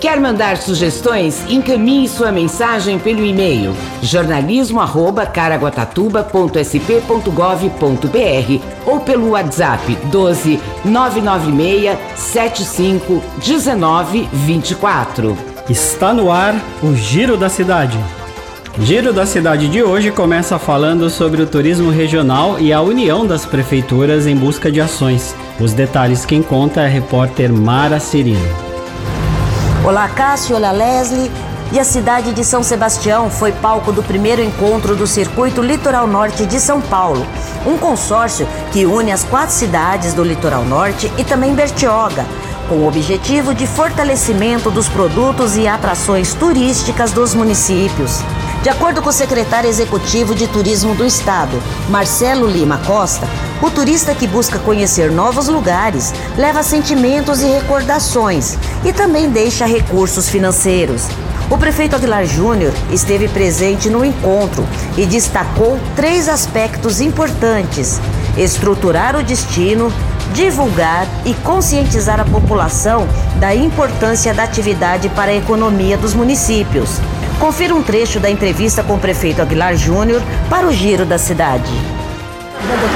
Quer mandar sugestões? Encaminhe sua mensagem pelo e-mail jornalismo@caraguatatuba.sp.gov.br ou pelo WhatsApp 12 996 75 19 24. Está no ar o Giro da Cidade. Giro da Cidade de hoje começa falando sobre o turismo regional e a união das prefeituras em busca de ações. Os detalhes quem conta é a repórter Mara Cirino. Olá, Cássio, olá, Leslie. E a cidade de São Sebastião foi palco do primeiro encontro do Circuito Litoral Norte de São Paulo, um consórcio que une as quatro cidades do Litoral Norte e também Bertioga, com o objetivo de fortalecimento dos produtos e atrações turísticas dos municípios. De acordo com o secretário executivo de Turismo do Estado, Marcelo Lima Costa, o turista que busca conhecer novos lugares leva sentimentos e recordações e também deixa recursos financeiros. O prefeito Aguilar Júnior esteve presente no encontro e destacou três aspectos importantes: estruturar o destino, divulgar e conscientizar a população da importância da atividade para a economia dos municípios. Confira um trecho da entrevista com o prefeito Aguilar Júnior para o Giro da Cidade.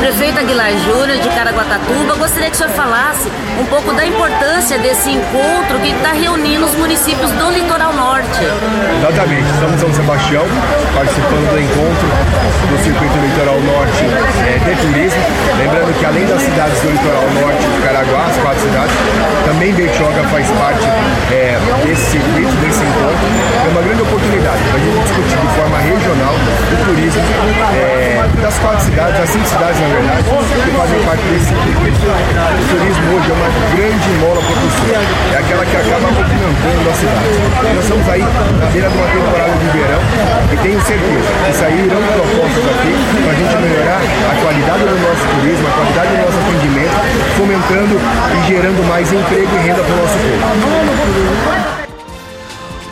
Prefeito Aguilar Júnior de Caraguatatuba, gostaria que o senhor falasse um pouco da importância desse encontro que está reunindo os municípios do litoral norte. Exatamente, estamos em São Sebastião, participando do encontro do Circuito Litoral Norte é, de Turismo. Lembrando que além das cidades do litoral norte de Caraguá, as quatro cidades, também Bertioga faz parte é, desse circuito, desse encontro. É uma grande oportunidade para a gente discutir de forma regional o turismo é, das quatro cidades, as cinco cidades na verdade, que fazem parte desse. O turismo hoje é uma grande mola propulsora, é aquela que acaba movimentando a cidade. Nós estamos aí na beira de uma temporada de verão e tenho certeza que sairão propostas aqui para a gente melhorar a qualidade do nosso turismo, a qualidade do nosso atendimento, fomentando e gerando mais emprego e renda para o nosso povo.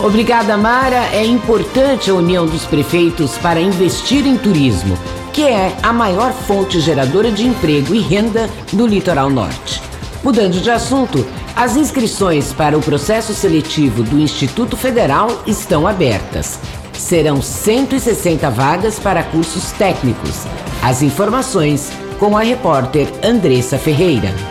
Obrigada, Mara. É importante a união dos prefeitos para investir em turismo, que é a maior fonte geradora de emprego e renda do litoral norte. Mudando de assunto, as inscrições para o processo seletivo do Instituto Federal estão abertas. Serão 160 vagas para cursos técnicos. As informações com a repórter Andressa Ferreira.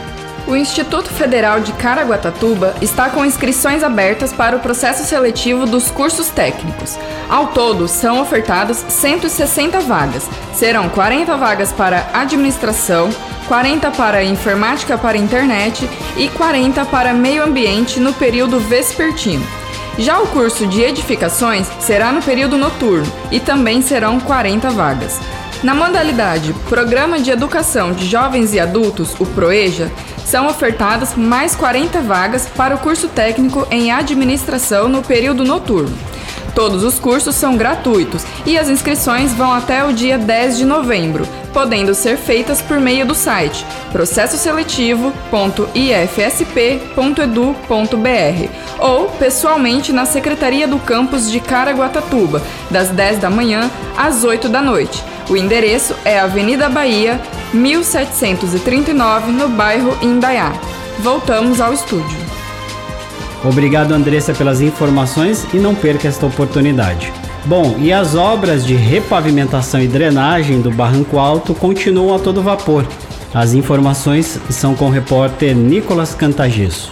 O Instituto Federal de Caraguatatuba está com inscrições abertas para o processo seletivo dos cursos técnicos. Ao todo, são ofertadas 160 vagas. Serão 40 vagas para administração, 40 para informática para internet e 40 para meio ambiente no período vespertino. Já o curso de edificações será no período noturno e também serão 40 vagas. Na modalidade Programa de Educação de Jovens e Adultos, o PROEJA, são ofertadas mais 40 vagas para o curso técnico em administração no período noturno. Todos os cursos são gratuitos e as inscrições vão até o dia 10 de novembro, podendo ser feitas por meio do site processoseletivo.ifsp.edu.br ou pessoalmente na Secretaria do Campus de Caraguatatuba, das 10 da manhã às 8 da noite. O endereço é Avenida Bahia, 1739, no bairro Indaiá. Voltamos ao estúdio. Obrigado, Andressa, pelas informações e não perca esta oportunidade. Bom, e as obras de repavimentação e drenagem do Barranco Alto continuam a todo vapor. As informações são com o repórter Nicolas Cantagesso.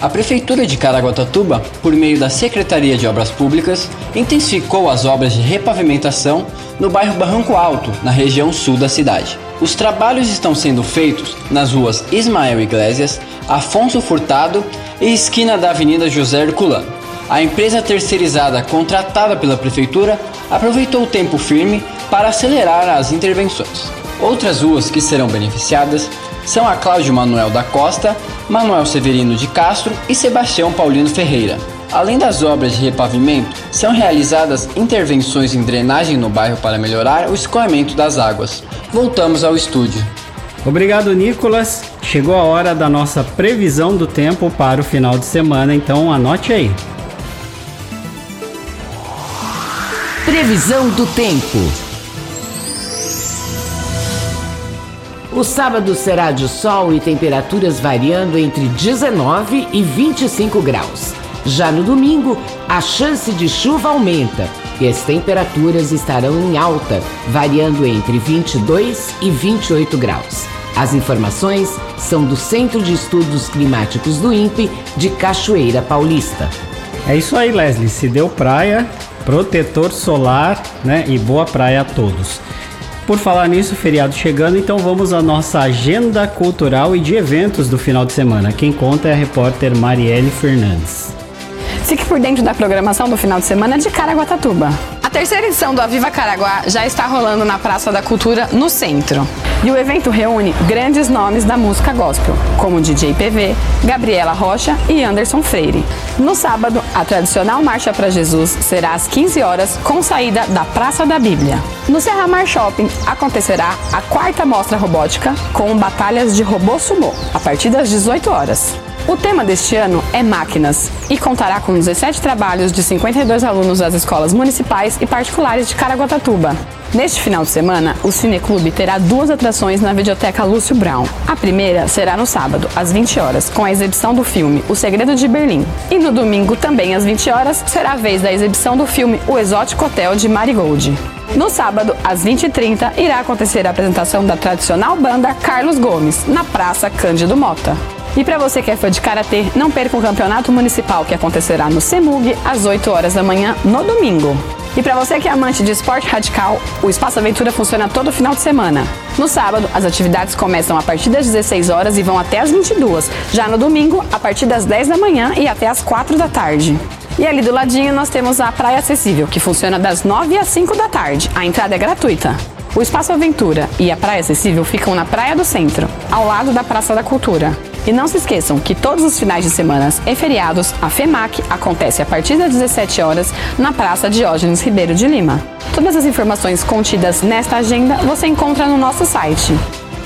A Prefeitura de Caraguatatuba, por meio da Secretaria de Obras Públicas, intensificou as obras de repavimentação no bairro Barranco Alto, na região sul da cidade. Os trabalhos estão sendo feitos nas ruas Ismael Iglesias, Afonso Furtado e esquina da Avenida José Herculano. A empresa terceirizada contratada pela prefeitura aproveitou o tempo firme para acelerar as intervenções. Outras ruas que serão beneficiadas são a Cláudio Manuel da Costa, Manuel Severino de Castro e Sebastião Paulino Ferreira. Além das obras de repavimento, são realizadas intervenções em drenagem no bairro para melhorar o escoamento das águas. Voltamos ao estúdio. Obrigado, Nicolas. Chegou a hora da nossa previsão do tempo para o final de semana, então anote aí. Previsão do tempo. O sábado será de sol e temperaturas variando entre 19 e 25 graus. Já no domingo, a chance de chuva aumenta e as temperaturas estarão em alta, variando entre 22 e 28 graus. As informações são do Centro de Estudos Climáticos do INPE de Cachoeira Paulista. É isso aí, Leslie. Se deu praia, protetor solar, né? E boa praia a todos. Por falar nisso, feriado chegando, então vamos à nossa agenda cultural e de eventos do final de semana. Quem conta é a repórter Marielle Fernandes. Fique por dentro da programação do final de semana de Caraguatatuba. A terceira edição do Aviva Caraguá já está rolando na Praça da Cultura, no centro. E o evento reúne grandes nomes da música gospel, como DJ PV, Gabriela Rocha e Anderson Freire. No sábado, a tradicional Marcha para Jesus será às 15 horas, com saída da Praça da Bíblia. No Serramar Shopping acontecerá a quarta mostra robótica com batalhas de robô sumô, a partir das 18 horas. O tema deste ano é Máquinas e contará com 17 trabalhos de 52 alunos das escolas municipais e particulares de Caraguatatuba. Neste final de semana, o Cineclube terá duas atrações na Videoteca Lúcio Brown. A primeira será no sábado, às 20 horas, com a exibição do filme O Segredo de Berlim. E no domingo, também às 20 horas, será a vez da exibição do filme O Exótico Hotel de Marigold. No sábado, às 20h30, irá acontecer a apresentação da tradicional banda Carlos Gomes, na Praça Cândido Mota. E para você que é fã de karatê, não perca o campeonato municipal que acontecerá no CEMUG às 8 horas da manhã no domingo. E para você que é amante de esporte radical, o Espaço Aventura funciona todo final de semana. No sábado, as atividades começam a partir das 16 horas e vão até as 22. Já no domingo, a partir das 10 da manhã e até as 4 da tarde. E ali do ladinho nós temos a Praia Acessível, que funciona das 9 às 5 da tarde. A entrada é gratuita. O Espaço Aventura e a Praia Acessível ficam na Praia do Centro, ao lado da Praça da Cultura. E não se esqueçam que todos os finais de semana e feriados, a FEMAC acontece a partir das 17 horas na Praça Diógenes Ribeiro de Lima. Todas as informações contidas nesta agenda você encontra no nosso site.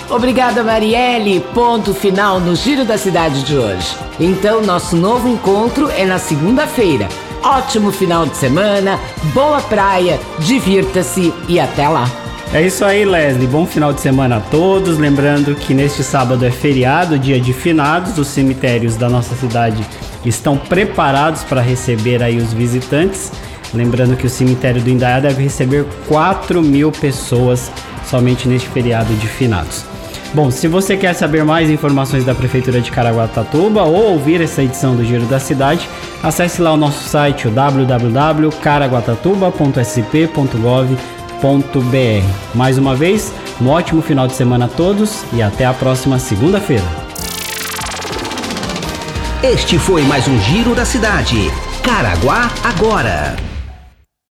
Obrigada, Marielle. Ponto final no Giro da Cidade de hoje. Então, nosso novo encontro é na segunda-feira. Ótimo final de semana, boa praia, divirta-se e até lá. É isso aí, Leslie. Bom final de semana a todos. Lembrando que neste sábado é feriado, dia de finados. Os cemitérios da nossa cidade estão preparados para receber aí os visitantes. Lembrando que o cemitério do Indaiá deve receber 4 mil pessoas somente neste feriado de finados. Bom, se você quer saber mais informações da Prefeitura de Caraguatatuba ou ouvir essa edição do Giro da Cidade, acesse lá o nosso site www.caraguatatuba.sp.gov.br mais uma vez, um ótimo final de semana a todos e até a próxima segunda-feira. Este foi mais um Giro da Cidade. Caraguá agora.